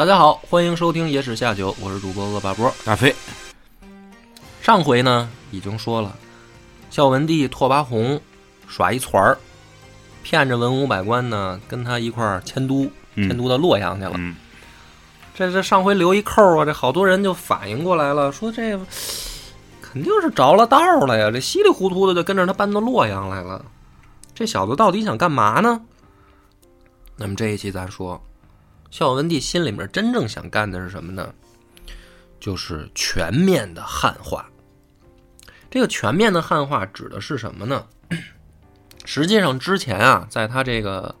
大家好，欢迎收听《野史下酒》，我是主播恶霸波大飞。上回呢已经说了，孝文帝拓跋宏耍一团儿，骗着文武百官呢跟他一块儿迁都，嗯迁都到洛阳去了。嗯这这上回留一扣啊，这好多人就反应过来了，说这肯定是着了道了呀，这稀里糊涂的就跟着他搬到洛阳来了。这小子到底想干嘛呢？那么这一期咱说，孝文帝心里面真正想干的是什么呢？就是全面的汉化。这个全面的汉化指的是什么呢？实际上之前啊，在他这个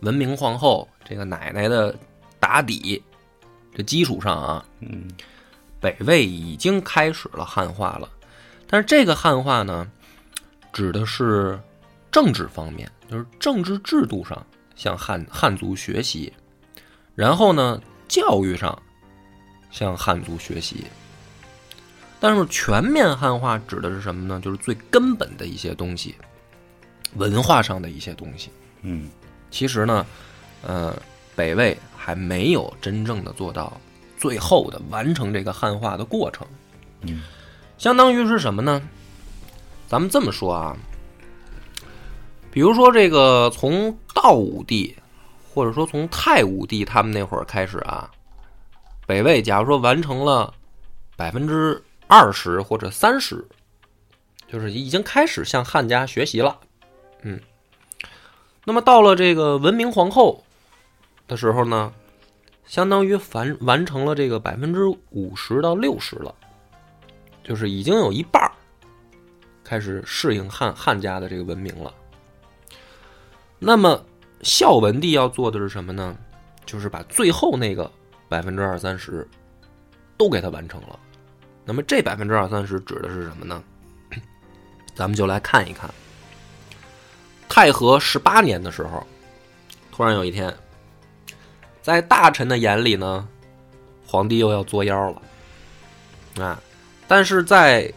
文明皇后这个奶奶的打底这基础上啊，嗯北魏已经开始了汉化了，但是这个汉化呢，指的是政治方面，就是政治制度上向汉汉族学习，然后呢，教育上向汉族学习。但是全面汉化指的是什么呢？就是最根本的一些东西，文化上的一些东西。嗯其实呢，呃，北魏还没有真正的做到最后的完成这个汉化的过程。嗯，相当于是什么呢？咱们这么说啊，比如说这个从道武帝，或者说从太武帝他们那会儿开始啊，北魏假如说完成了百分之二十或者三十，就是已经开始向汉家学习了。嗯，那么到了这个文明皇后的时候呢，相当于完完成了这个百分之五十到六十了，就是已经有一半开始适应汉汉家的这个文明了。那么孝文帝要做的是什么呢？就是把最后那个百分之二三十都给他完成了。那么这百分之二三十指的是什么呢？咱们就来看一看。太和十八年的时候，突然有一天，在大臣的眼里呢，皇帝又要作妖了，啊！但是在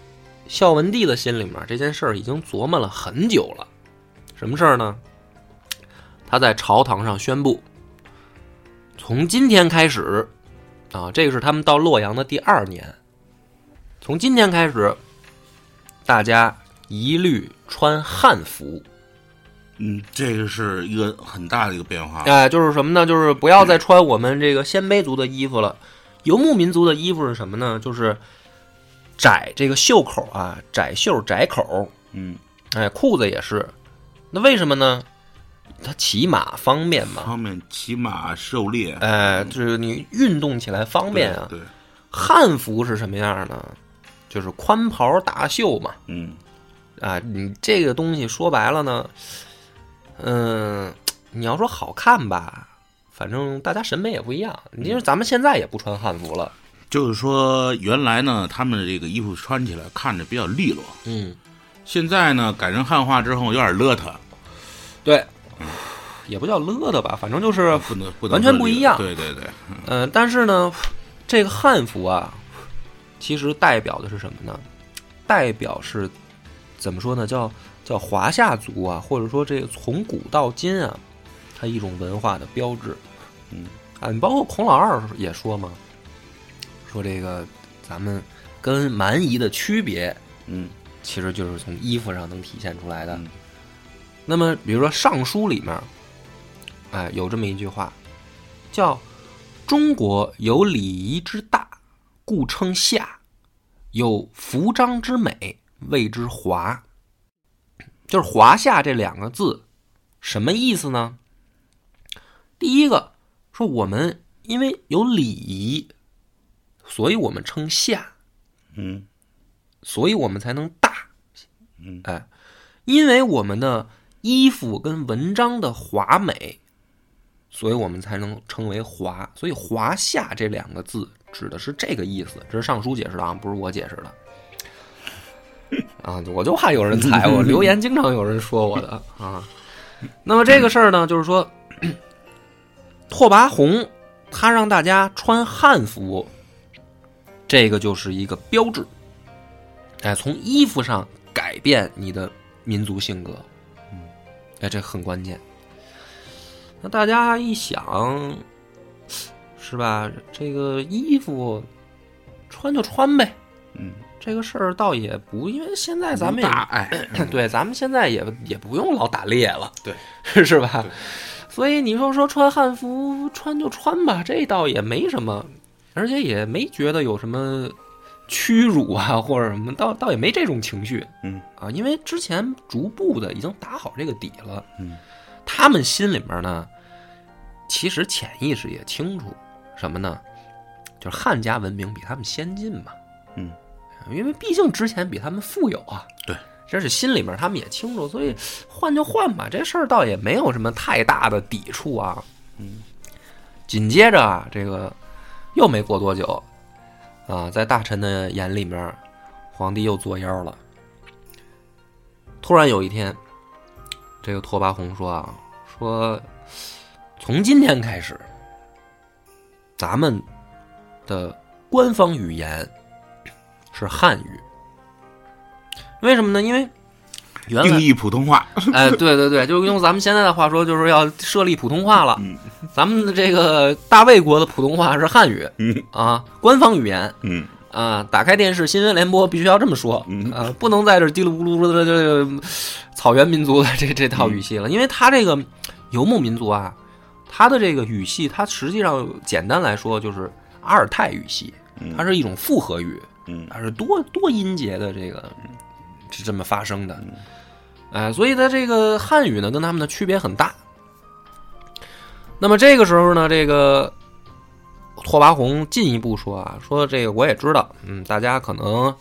孝文帝的心里面，这件事儿已经琢磨了很久了。什么事儿呢？他在朝堂上宣布，从今天开始，啊，这个是他们到洛阳的第二年，从今天开始，大家一律穿汉服。嗯，这个是一个很大的一个变化。哎，就是什么呢？就是不要再穿我们这个鲜卑族的衣服了。游牧民族的衣服是什么呢？就是窄这个袖口啊，窄袖窄口。嗯，哎，裤子也是。那为什么呢？它骑马方便嘛。方便骑马狩猎哎，就是你运动起来方便啊。对，对汉服是什么样呢？就是宽袍大袖嘛。嗯啊，你这个东西说白了呢，嗯，你要说好看吧，反正大家审美也不一样。你说咱们现在也不穿汉服了，就是说原来呢，他们的这个衣服穿起来看着比较利落，嗯，现在呢改成汉化之后有点邋遢，对，也不叫邋遢吧，反正就是，不能不能完全不一样对对对，嗯、但是呢，这个汉服啊，其实代表的是什么呢？代表是怎么说呢？叫叫华夏族啊，或者说这个从古到今啊，它一种文化的标志。嗯啊，你包括孔老二也说嘛，说这个咱们跟蛮夷的区别，嗯其实就是从衣服上能体现出来的。嗯那么，比如说《尚书》里面，哎，有这么一句话，叫“中国有礼仪之大，故称夏；有服装之美，谓之华。”就是“华夏”这两个字，什么意思呢？第一个说我们因为有礼仪，所以我们称夏。嗯所以我们才能大。嗯哎，因为我们的衣服跟文章的华美，所以我们才能称为华。所以“华夏”这两个字指的是这个意思，这是尚书解释的啊，不是我解释的。啊，我就怕有人踩我，留言经常有人说我的啊。那么这个事儿呢，就是说，拓跋宏他让大家穿汉服，这个就是一个标志。哎，从衣服上改变你的民族性格，嗯，哎，这很关键。那大家一想，是吧？这个衣服穿就穿呗，嗯，这个事儿倒也不，因为现在咱们也哎，对，咱们现在也也不用老打猎了，对，是吧？所以你说说穿汉服穿就穿吧，这倒也没什么，而且也没觉得有什么屈辱啊或者什么，倒倒也没这种情绪嗯啊，因为之前逐步的已经打好这个底了，嗯，他们心里面呢，其实潜意识也清楚什么呢？就是汉家文明比他们先进嘛，嗯，因为毕竟之前比他们富有啊，对，这是心里面他们也清楚，所以换就换吧，这事儿倒也没有什么太大的抵触啊。嗯，紧接着啊，这个又没过多久啊，在大臣的眼里面，皇帝又作妖了。突然有一天，这个拓跋宏说啊，说从今天开始，咱们的官方语言是汉语。为什么呢？因为原，定义普通话，哎，对对对，就用咱们现在的话说，就是要设立普通话了。嗯咱们的这个大魏国的普通话是汉语嗯啊，官方语言嗯啊。打开电视新闻联播必须要这么说嗯啊，不能在这叽里咕噜的这个草原民族的这这套语系了，因为他这个游牧民族啊，他的这个语系，它实际上简单来说就是阿尔泰语系，嗯，它是一种复合语，嗯它是多多音节的这个是这么发生的嗯，哎，所以它这个汉语呢跟他们的区别很大。那么这个时候呢，这个拓跋宏进一步说啊，说这个我也知道，嗯，大家可能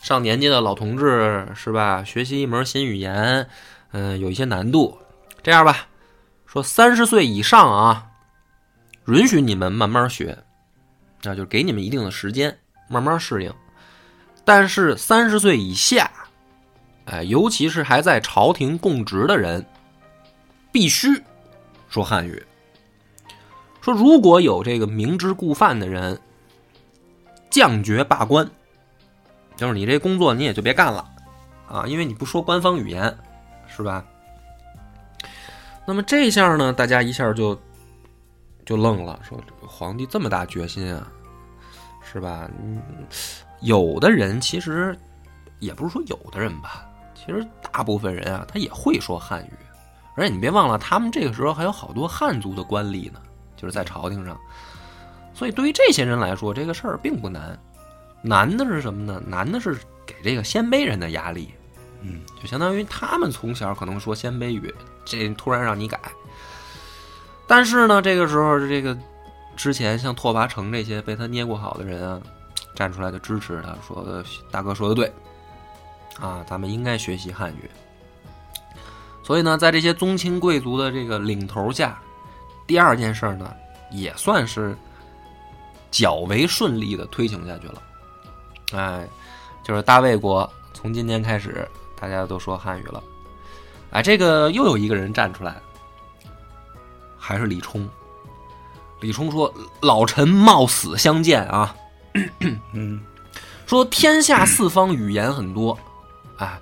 上年纪的老同志是吧，学习一门新语言，嗯、有一些难度。这样吧，说三十岁以上啊，允许你们慢慢学，那就给你们一定的时间慢慢适应。但是三十岁以下，哎，尤其是还在朝廷供职的人，必须说汉语。说如果有这个明知故犯的人，降爵罢官，就是你这工作你也就别干了啊，因为你不说官方语言，是吧？那么这下呢，大家一下就就愣了，说皇帝这么大决心啊，是吧？有的人其实也不是说有的人吧，其实大部分人啊，他也会说汉语，而且你别忘了，他们这个时候还有好多汉族的官吏呢，就是在朝廷上。所以对于这些人来说，这个事儿并不难，难的是什么呢？难的是给这个鲜卑人的压力。嗯，就相当于他们从小可能说鲜卑语，这突然让你改。但是呢，这个时候这个之前像拓跋成这些被他捏过好的人啊，站出来就支持他，说的大哥说的对，啊，咱们应该学习汉语。所以呢，在这些宗亲贵族的这个领头下，第二件事呢，也算是较为顺利的推行下去了。哎，就是大魏国从今天开始，大家都说汉语了。哎，这个又有一个人站出来，还是李冲。李冲说：“老臣冒死相见啊！嗯 说天下四方语言很多，啊，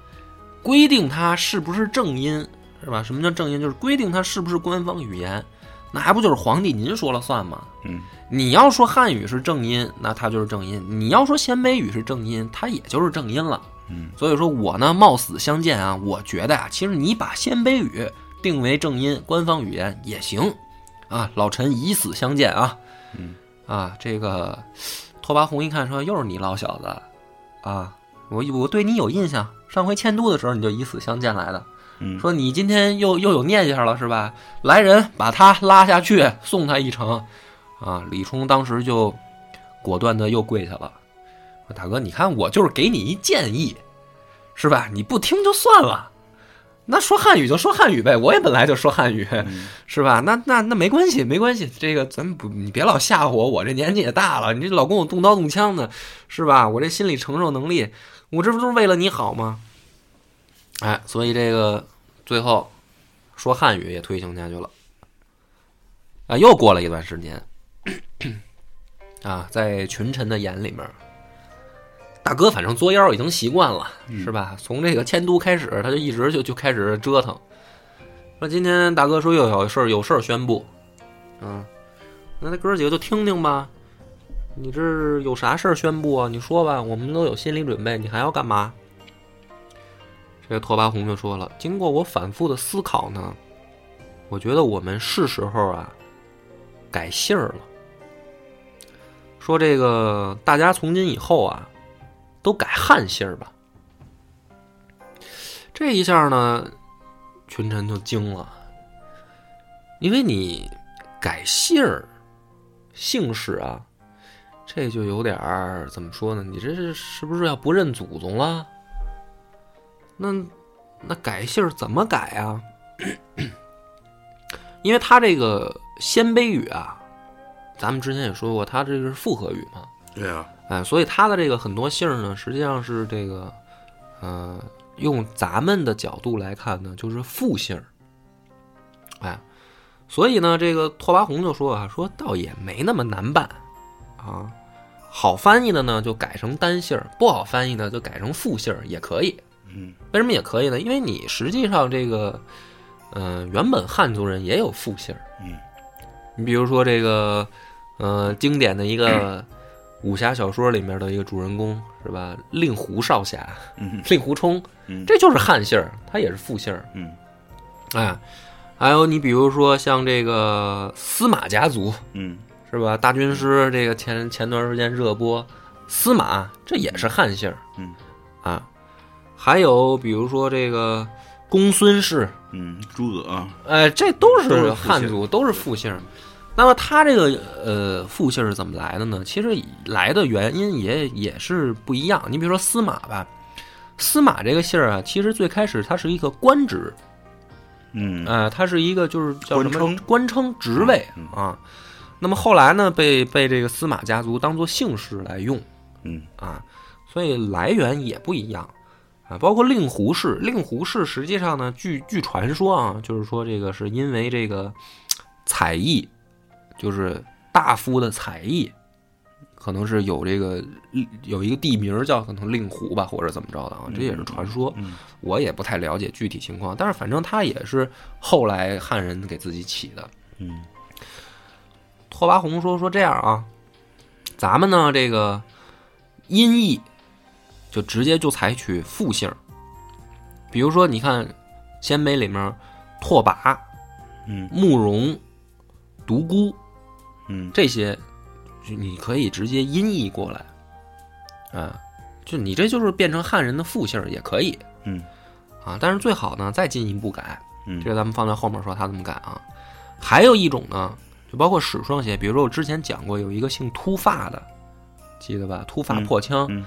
规定它是不是正音是吧？什么叫正音？就是规定它是不是官方语言，那还不就是皇帝您说了算吗？嗯你要说汉语是正音，那它就是正音；你要说鲜卑语是正音，它也就是正音了。嗯所以说我呢冒死相见啊，我觉得啊，其实你把鲜卑语定为正音，官方语言也行啊。老臣以死相见啊。嗯啊，这个拓跋宏一看说，又是你老小子啊，我我对你有印象，上回迁都的时候你就以死相见来的。嗯，说你今天又又有念想了是吧？来人，把他拉下去，送他一程。啊，李冲当时就果断的又跪下了，说：“大哥，你看我就是给你一建议，是吧？你不听就算了，那说汉语就说汉语呗，我也本来就说汉语，嗯是吧？那那那没关系，没关系，这个咱们不，你别老吓唬我，我这年纪也大了，你这老跟我动刀动枪的，是吧？我这心理承受能力，我这不都是为了你好吗？哎，所以这个最后说汉语也推行下去了。啊，又过了一段时间，啊，在群臣的眼里面，大哥反正作妖已经习惯了，是吧？从这个迁都开始，他就一直就就开始折腾。说今天大哥说又有事儿，有事儿宣布，嗯，那那哥几个就听听吧。你这有啥事儿宣布啊？你说吧，我们都有心理准备。你还要干嘛？这拓跋宏就说了，经过我反复的思考呢，我觉得我们是时候啊改姓儿了。说这个大家从今以后啊，都改汉姓儿吧。这一下呢，群臣就惊了，因为你改姓儿、姓氏啊，这就有点儿怎么说呢？你这是是不是要不认祖宗了？那那改姓儿怎么改啊？因为他这个鲜卑语啊，咱们之前也说过，他这个是复合语嘛，对啊，哎，所以他的这个很多姓儿呢，实际上是这个，呃，用咱们的角度来看呢，就是复姓儿。哎，所以呢，这个拓跋宏就说啊，说倒也没那么难办啊，好翻译的呢就改成单姓儿，不好翻译的就改成复姓儿也可以。嗯为什么也可以呢？因为你实际上这个，呃，原本汉族人也有复姓儿。嗯你比如说这个，呃，经典的一个武侠小说里面的一个主人公是吧？令狐少侠，嗯 令狐冲，嗯这就是汉姓儿，他也是复姓儿。嗯哎，还有你比如说像这个司马家族嗯是吧？大军师这个前前段时间热播，司马这也是汉姓儿嗯啊。还有比如说这个公孙氏，嗯，诸葛，哎，这都都是汉族，都是复姓。那么他这个呃复姓是怎么来的呢？其实来的原因也也是不一样。你比如说司马吧，司马这个姓儿啊，其实最开始它是一个官职，嗯。呃，它是一个就是叫什么官称。职位嗯啊。那么后来呢，被被这个司马家族当做姓氏来用。嗯。啊，所以来源也不一样啊。包括令狐氏，令狐氏实际上呢，据据传说啊，就是说这个是因为这个才艺，就是大夫的才艺，可能是有这个有一个地名叫可能令狐吧，或者怎么着的啊，这也是传说。嗯我也不太了解具体情况，但是反正他也是后来汉人给自己起的。嗯拓跋宏说：“说这样啊，咱们呢这个音译就直接就采取复姓，比如说你看鲜卑里面拓跋、嗯慕容、独孤嗯这些，就你可以直接音译过来，啊，就你这就是变成汉人的复姓也可以。”嗯啊，但是最好呢再进一步改，嗯这个咱们放在后面说他怎么改啊。还有一种呢，就包括史双写，比如说我之前讲过有一个姓突发的，记得吧？突发嗯破枪，嗯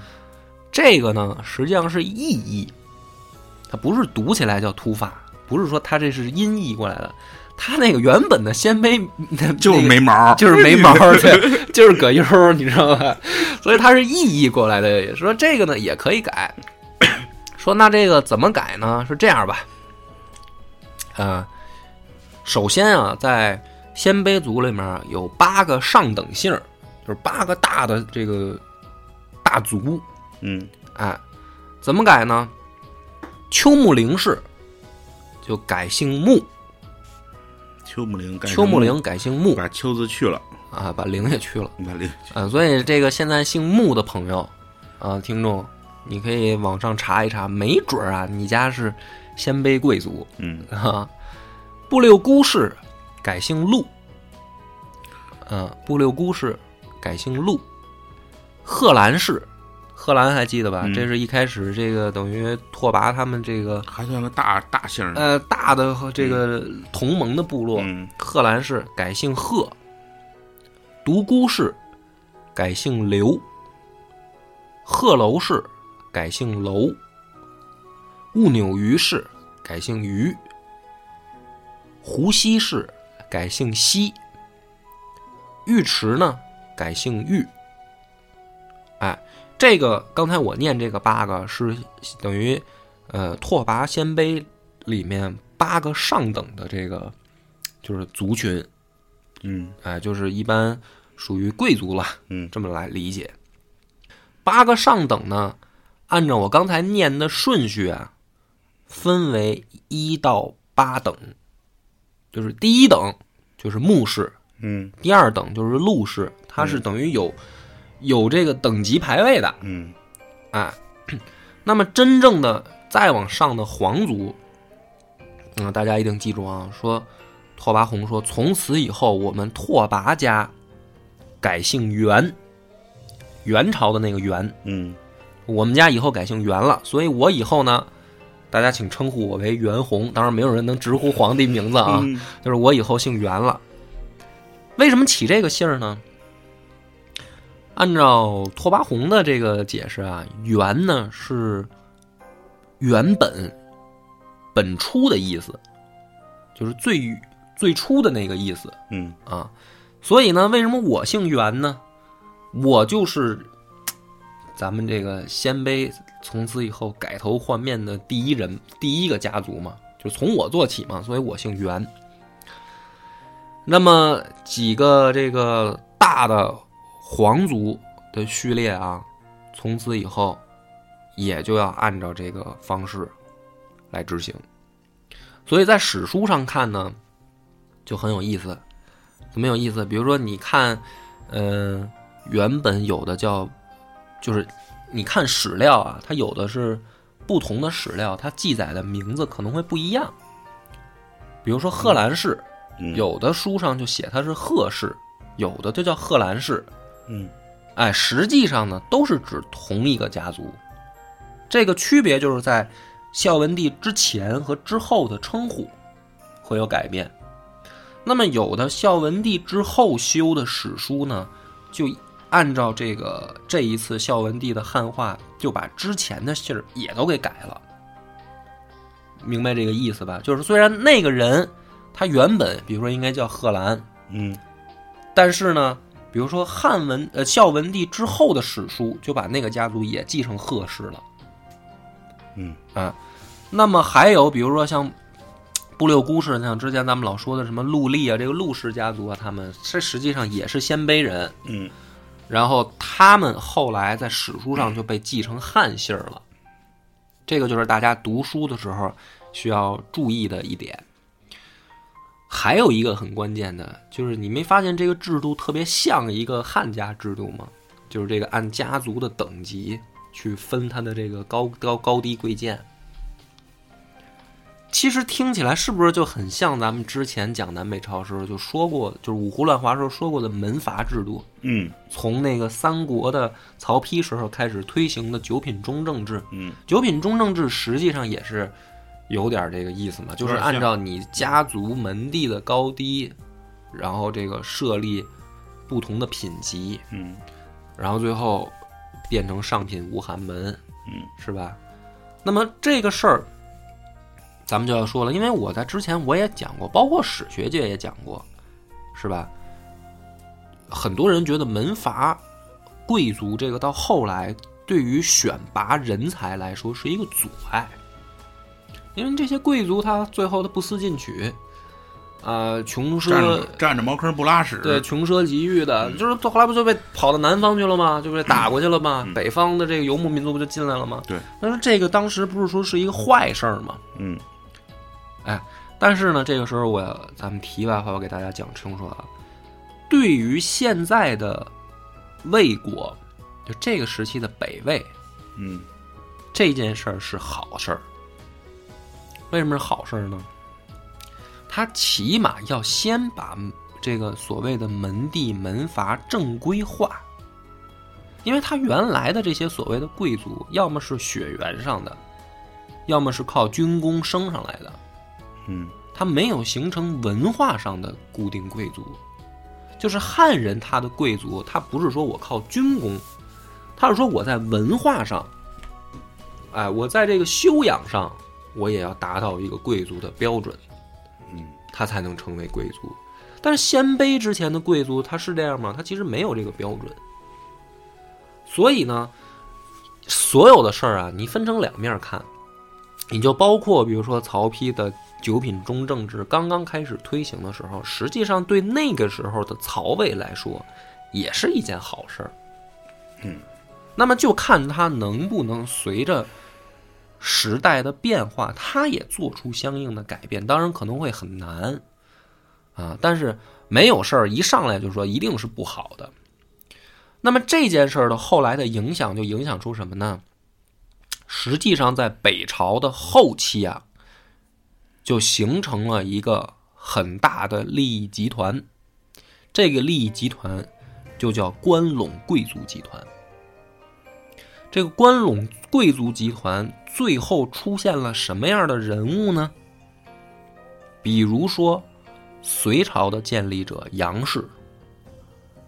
这个呢实际上是意译，它不是读起来叫突发，不是说它这是音译过来的，它那个原本的鲜卑 就是没毛，就是没毛，对，就是葛优，你知道吧？所以它是意译过来的。说这个呢也可以改，说那这个怎么改呢？是这样吧，啊、首先啊，在鲜卑族里面有八个上等姓，就是八个大的这个大族，嗯哎，怎么改呢？秋木陵氏就改姓穆，秋木陵改成秋木陵改姓木把秋字去了，啊，把陵也去了。把陵啊，所以这个现在姓木的朋友，啊，听众，你可以网上查一查，没准儿啊，你家是鲜卑贵族嗯啊。布六姑氏改姓陆，啊，布六姑氏改姓陆。贺兰氏，贺兰还记得吧？嗯这是一开始这个等于拓跋他们这个还算个大大姓儿，呃大的和这个同盟的部落。嗯贺兰氏改姓贺，独孤氏改姓刘，贺楼氏改姓楼，兀纽于氏改姓于，胡西氏改姓西，尉迟呢改姓尉。哎，这个刚才我念这个八个是等于呃拓跋鲜卑里面八个上等的这个就是族群，嗯。哎，就是一般属于贵族了，嗯。这么来理解。八个上等呢，按照我刚才念的顺序啊，分为一到八等，就是第一等就是牧氏，嗯。第二等就是陆氏，它是等于有、有这个等级排位的，嗯哎，那么真正的再往上的皇族，嗯，大家一定记住啊，说拓跋宏说，从此以后我们拓跋家改姓元，元朝的那个元，嗯我们家以后改姓元了，所以我以后呢，大家请称呼我为元宏。当然，没有人能直呼皇帝名字啊，嗯就是我以后姓元了。为什么起这个姓儿呢？按照拓跋宏的这个解释啊，元呢是原本、本初的意思，就是最最初的那个意思。嗯啊，所以呢，为什么我姓袁呢？我就是咱们这个鲜卑从此以后改头换面的第一人，第一个家族嘛，就从我做起嘛，所以我姓袁。那么几个这个大的皇族的序列啊，从此以后也就要按照这个方式来执行。所以在史书上看呢，就很有意思。怎么有意思？比如说，你看，嗯、原本有的叫，就是你看史料啊，它有的是不同的史料，它记载的名字可能会不一样。比如说贺兰氏，嗯有的书上就写它是贺氏，有的就叫贺兰氏。嗯哎，实际上呢，都是指同一个家族。这个区别就是在孝文帝之前和之后的称呼会有改变。那么有的孝文帝之后修的史书呢，就按照这个这一次孝文帝的汉化，就把之前的姓儿也都给改了。明白这个意思吧？就是虽然那个人他原本，比如说应该叫贺兰，嗯但是呢，比如说汉文呃孝文帝之后的史书，就把那个家族也继承贺氏了。嗯啊，那么还有比如说像不六姑氏，像之前咱们老说的什么陆丽啊，这个陆氏家族啊，他们这实际上也是鲜卑人，嗯然后他们后来在史书上就被继承汉姓儿了。这个就是大家读书的时候需要注意的一点。还有一个很关键的，就是你没发现这个制度特别像一个汉家制度吗？就是这个按家族的等级去分它的这个高高高低贵贱。其实听起来是不是就很像咱们之前讲南北朝时候就说过，就是五胡乱华时候说过的门阀制度？嗯从那个三国的曹丕时候开始推行的九品中正制。嗯九品中正制实际上也是有点这个意思嘛，就是按照你家族门第的高低，然后这个设立不同的品级，嗯然后最后变成上品无寒门，嗯，是吧？那么这个事儿，咱们就要说了，因为我在之前我也讲过，包括史学界也讲过，是吧？很多人觉得门阀贵族这个到后来对于选拔人才来说是一个阻碍，因为这些贵族他最后他不思进取，啊、穷奢站着茅坑不拉屎。对，穷奢极欲的，就是后来不就被跑到南方去了吗？就被打过去了吗？嗯北方的这个游牧民族不就进来了吗？对。但是这个当时不是说是一个坏事儿吗？嗯哎但是呢，这个时候我咱们题外话，我给大家讲清楚啊。对于现在的魏国，就这个时期的北魏嗯这件事儿是好事儿。为什么是好事儿呢？他起码要先把这个所谓的门第门阀正规化，因为他原来的这些所谓的贵族，要么是血缘上的，要么是靠军功升上来的，嗯他没有形成文化上的固定贵族。就是汉人他的贵族，他不是说我靠军功，他是说我在文化上，哎，我在这个修养上，我也要达到一个贵族的标准，嗯，他才能成为贵族。但是鲜卑之前的贵族他是这样吗？他其实没有这个标准。所以呢，所有的事儿啊，你分成两面看，你就包括比如说曹丕的九品中正制刚刚开始推行的时候，实际上对那个时候的曹魏来说，也是一件好事儿。嗯，那么就看他能不能随着时代的变化，他也做出相应的改变。当然可能会很难啊，但是没有事儿一上来就说一定是不好的。那么这件事儿的后来的影响，就影响出什么呢？实际上，在北朝的后期啊，就形成了一个很大的利益集团。这个利益集团就叫关陇贵族集团。这个关陇贵族集团最后出现了什么样的人物呢？比如说，隋朝的建立者杨氏。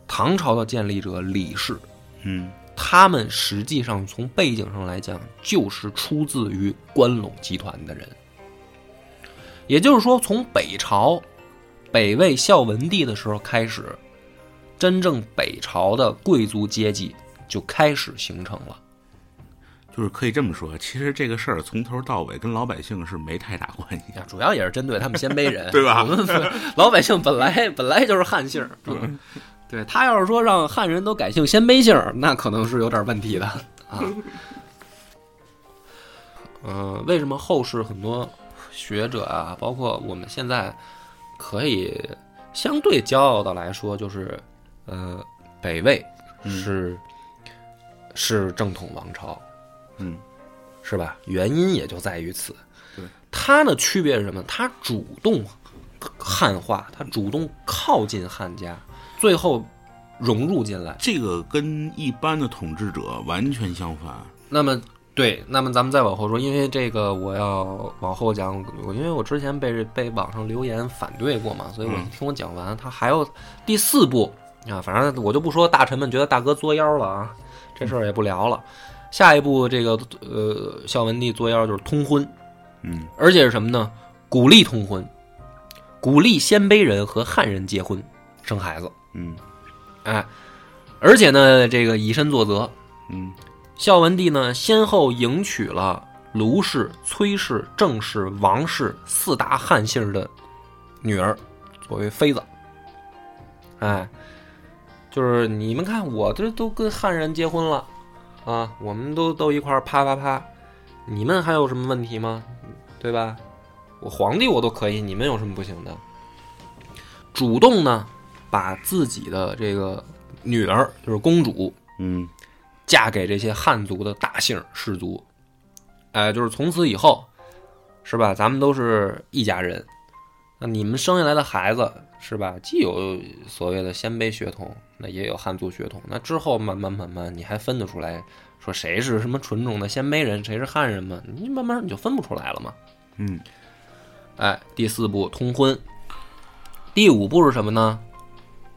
唐朝的建立者李氏，嗯，他们实际上从背景上来讲，就是出自于关陇集团的人。也就是说，从北朝北魏孝文帝的时候开始，真正北朝的贵族阶级就开始形成了。就是可以这么说，其实这个事儿从头到尾跟老百姓是没太大关系。主要也是针对他们鲜卑人，对吧我们老百姓本来本来就是汉姓儿，嗯对他要是说让汉人都改姓鲜卑姓儿，那可能是有点问题的啊。嗯、为什么后世很多学者啊，包括我们现在可以相对骄傲的来说，就是呃，北魏是、是正统王朝，嗯，是吧？原因也就在于此。对，它的区别是什么？它主动汉化，它主动靠近汉家，最后融入进来。这个跟一般的统治者完全相反。那么，对，那么咱们再往后说，因为这个我要往后讲，我因为我之前被被网上留言反对过嘛，所以我嗯听我讲完，他还有第四步啊，反正我就不说大臣们觉得大哥作妖了啊，这事儿也不聊了。下一步，这个呃，孝文帝作妖就是通婚，嗯。而且是什么呢？鼓励通婚，鼓励鲜卑人和汉人结婚生孩子，嗯。哎，而且呢，这个以身作则。嗯。孝文帝呢，先后迎娶了卢氏、崔氏、郑氏、王氏四大汉姓的女儿作为妃子。哎，就是你们看，我这都跟汉人结婚了啊，我们都都一块儿啪啪啪，你们还有什么问题吗？对吧？我皇帝我都可以，你们有什么不行的？主动呢，把自己的这个女儿，就是公主，嗯嫁给这些汉族的大姓氏族，哎，就是从此以后，是吧？咱们都是一家人。那你们生下来的孩子，是吧？既有所谓的鲜卑血统，那也有汉族血统。那之后慢慢慢慢，你还分得出来，说谁是什么纯种的鲜卑人，谁是汉人吗？你慢慢你就分不出来了嘛。嗯哎，第四步通婚，第五步是什么呢？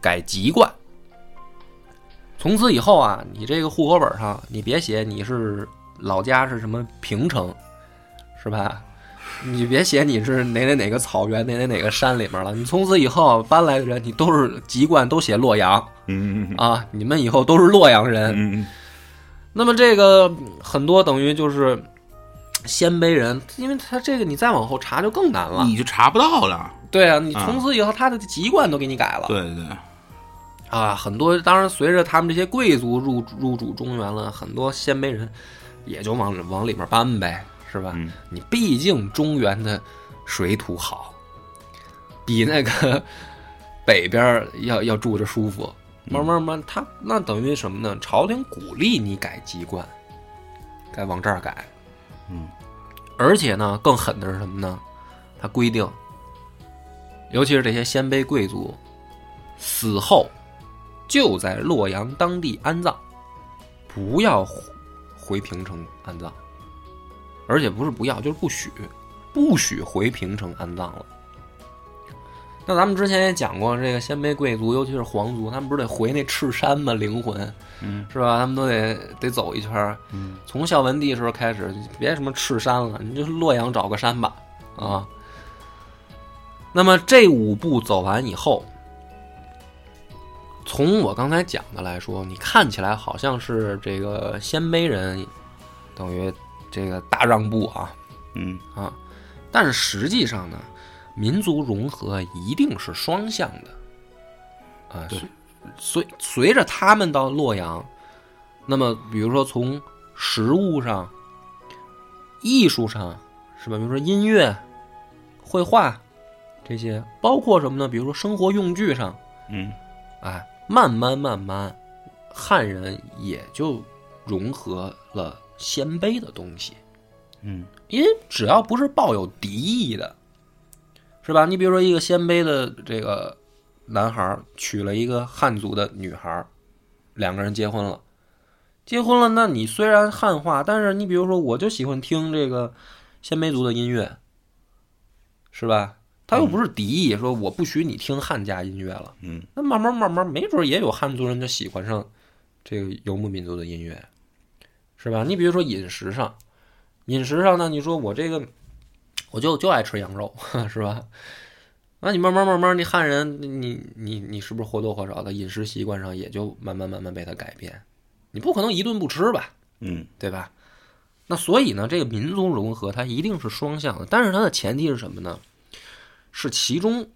改籍贯。从此以后啊，你这个户口本上，你别写你是老家是什么平城，是吧？你别写你是哪哪哪个草原哪哪哪个山里面了。你从此以后搬来的人，你都是籍贯都写洛阳嗯啊，你们以后都是洛阳人。嗯那么这个很多等于就是鲜卑人，因为他这个你再往后查就更难了。你就查不到了。对啊，你啊从此以后他的籍贯都给你改了。对对对，啊，很多当然随着他们这些贵族入入主中原了，很多鲜卑人也就往往里面搬呗，是吧？嗯你毕竟中原的水土好，比那个 北边要要住着舒服。慢慢慢，他那等于什么呢？朝廷鼓励你改籍贯，该往这儿改。嗯，而且呢，更狠的是什么呢？他规定，尤其是这些鲜卑贵族，死后就在洛阳当地安葬，不要回回平城安葬，而且不是不要，就是不许，不许回平城安葬了。那咱们之前也讲过，这个鲜卑贵族，尤其是皇族，他们不是得回那赤山吗？灵魂，嗯，是吧？他们都得得走一圈儿。嗯，从孝文帝时候开始，别什么赤山了，你就洛阳找个山吧，啊。那么这五步走完以后，从我刚才讲的来说，你看起来好像是这个鲜卑人，等于这个大让步啊，嗯啊，但是实际上呢，民族融合一定是双向的，啊，对随随着他们到洛阳，那么比如说从食物上、艺术上，是吧？比如说音乐、绘画这些，包括什么呢？比如说生活用具上，嗯哎，慢慢慢慢，汉人也就融合了鲜卑的东西。嗯因为只要不是抱有敌意的，是吧？你比如说一个鲜卑的这个男孩娶了一个汉族的女孩，两个人结婚了，结婚了，那你虽然汉化，但是你比如说我就喜欢听这个鲜卑族的音乐，是吧？他又不是敌意，说我不许你听汉家音乐了。嗯那慢慢慢慢，没准也有汉族人就喜欢上这个游牧民族的音乐，是吧？你比如说饮食上，饮食上呢，你说我这个我就就爱吃羊肉，是吧？那你慢慢慢慢，你汉人，你你你是不是或多或少的饮食习惯上也就慢慢慢慢被他改变？你不可能一顿不吃吧？嗯对吧？那所以呢，这个民族融合它一定是双向的，但是它的前提是什么呢？是其中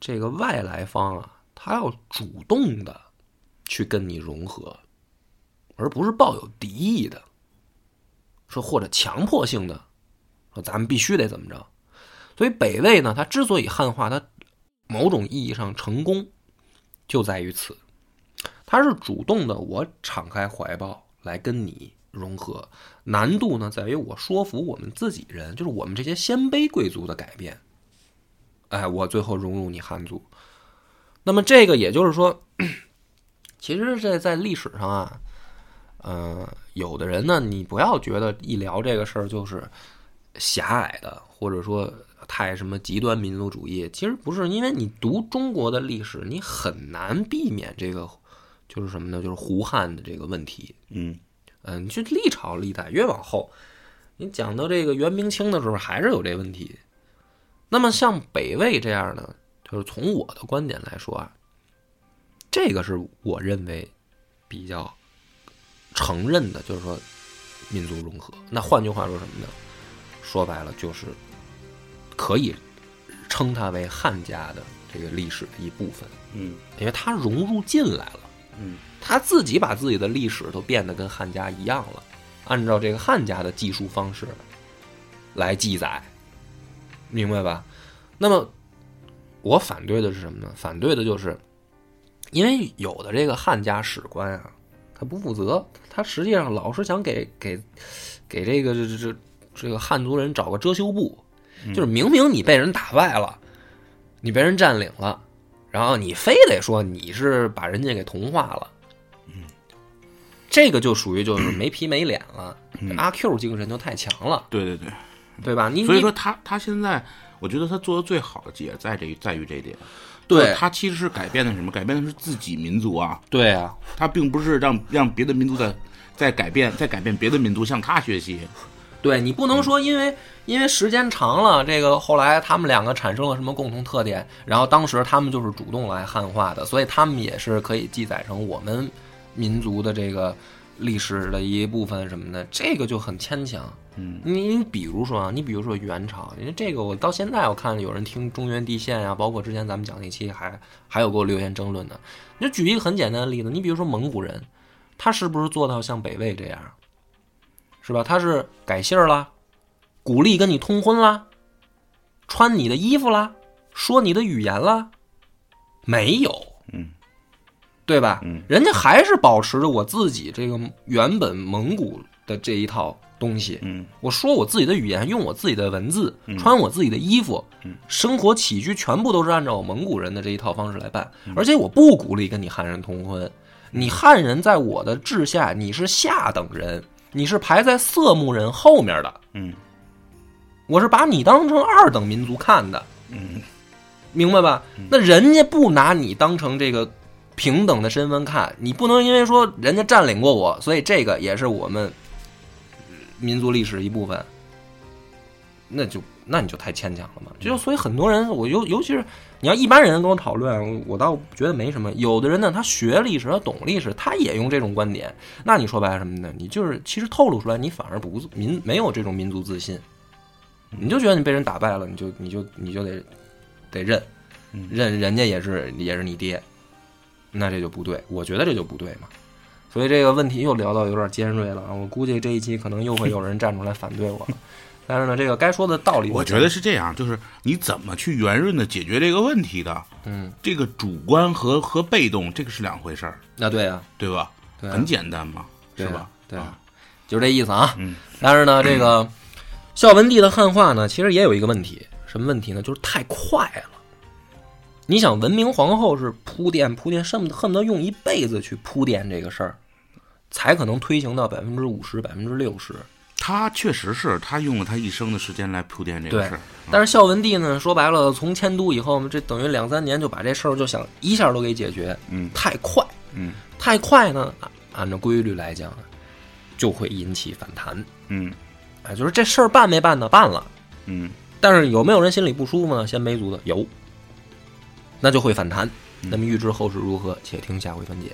这个外来方啊，他要主动的去跟你融合，而不是抱有敌意的，说或者强迫性的说咱们必须得怎么着。所以北魏呢，它之所以汉化，它某种意义上成功，就在于此，它是主动的，我敞开怀抱来跟你融合。难度呢，在于我说服我们自己人，就是我们这些鲜卑贵族的改变。哎，我最后融入你汉族。那么这个也就是说，其实这在历史上啊，呃，有的人呢，你不要觉得一聊这个事儿就是狭隘的，或者说太什么极端民族主义。其实不是，因为你读中国的历史，你很难避免这个，就是什么呢？就是胡汉的这个问题。嗯嗯，你就历朝历代越往后，你讲到这个元明清的时候，还是有这问题。那么像北魏这样的，就是从我的观点来说啊，这个是我认为比较承认的，就是说民族融合。那换句话说什么呢？说白了就是可以称它为汉家的这个历史的一部分，嗯因为它融入进来了。嗯他自己把自己的历史都变得跟汉家一样了，按照这个汉家的记述方式来记载，明白吧？那么我反对的是什么呢？反对的就是，因为有的这个汉家史官啊，他不负责，他实际上老是想给给给这个这这这这个汉族人找个遮羞布，就是明明你被人打败了，你被人占领了。然后你非得说你是把人家给同化了，嗯，这个就属于就是没皮没脸了，嗯阿 Q 精神就太强了，对对对，对吧？你你所以说他他现在，我觉得他做的最好的也在这在于这一点。对他其实是改变的什么？改变的是自己民族啊，对啊，他并不是让让别的民族在在改变，在改变别的民族向他学习。对你不能说因为因为时间长了，这个后来他们两个产生了什么共同特点，然后当时他们就是主动来汉化的，所以他们也是可以记载成我们民族的这个历史的一部分什么的，这个就很牵强。嗯你你比如说啊，你比如说元朝，因为这个我到现在我看有人听中原地线啊、包括之前咱们讲那期还还有给我留言争论的。你就举一个很简单的例子，你比如说蒙古人，他是不是做到像北魏这样，是吧？他是改姓儿啦，鼓励跟你通婚啦，穿你的衣服啦，说你的语言啦，没有，嗯对吧？嗯。人家还是保持着我自己这个原本蒙古的这一套东西。嗯。我说我自己的语言，用我自己的文字，穿我自己的衣服，嗯。生活起居全部都是按照我蒙古人的这一套方式来办，嗯。而且我不鼓励跟你汉人通婚。你汉人在我的治下，你是下等人，你是排在色目人后面的，嗯。我是把你当成二等民族看的，嗯。明白吧？那人家不拿你当成这个平等的身份看，你不能因为说人家占领过我，所以这个也是我们民族历史一部分，那就那你就太牵强了嘛。就所以很多人，我尤尤其是你要一般人跟我讨论，我倒觉得没什么。有的人呢，他学历史，他懂历史，他也用这种观点，那你说白了什么呢？你就是其实透露出来，你反而不民没有这种民族自信，你就觉得你被人打败了，你就你就你就得得认，认人家也是也是你爹，那这就不对，我觉得这就不对嘛。所以这个问题又聊到有点尖锐了啊！我估计这一期可能又会有人站出来反对我了。但是呢，这个该说的道理，我觉得是这样，就是你怎么去圆润的解决这个问题的，嗯，这个主观和和被动这个是两回事儿，那对啊，对吧？对啊很简单嘛，是吧？对啊啊，就这意思啊。嗯但是呢，这个孝文帝的汉化呢，其实也有一个问题，什么问题呢？就是太快了。你想，文明皇后是铺垫铺垫，恨不得恨不得用一辈子去铺垫这个事儿，才可能推行到百分之五十、百分之六十。他确实是他用了他一生的时间来铺垫这个事儿，但是孝文帝呢，说白了，从迁都以后，这等于两三年就把这事儿就想一下都给解决，嗯太快，嗯太快呢，按按照规律来讲，就会引起反弹。嗯哎，就是这事儿办没办呢？办了，嗯但是有没有人心里不舒服呢？鲜卑族的有，那就会反弹。那么预知后事如何，且听下回分解。